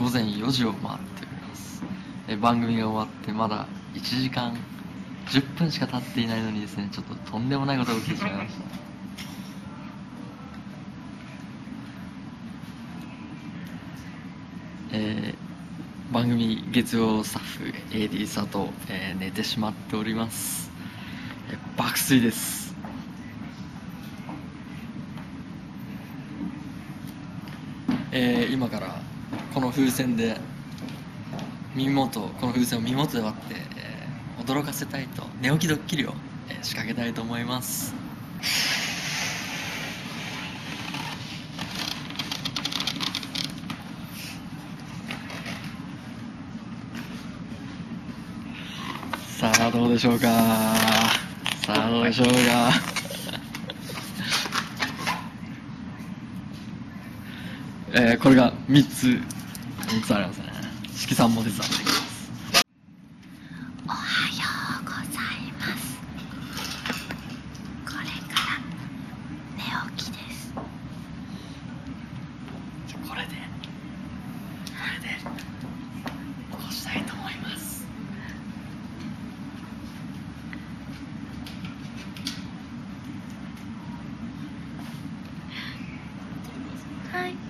午前4時を回っております。え番組が終わってまだ1時間10分しか経っていないのにですねちょっととんでもないことが起きてしまいました。えー番組月曜スタッフ AD 佐藤、えー寝てしまっております、えー爆睡です。えー今からこの風船で耳元この風船を耳元で割って、えー驚かせたいと寝起きドッキリを、えー仕掛けたいと思います。さあどうでしょうか。さあどうでしょうか。えーこれが3つ。3つあります。ね色さんも手伝っていきます。おはようございます。これから寝起きです。じゃあこれで。これで。起こしたいと思います。はい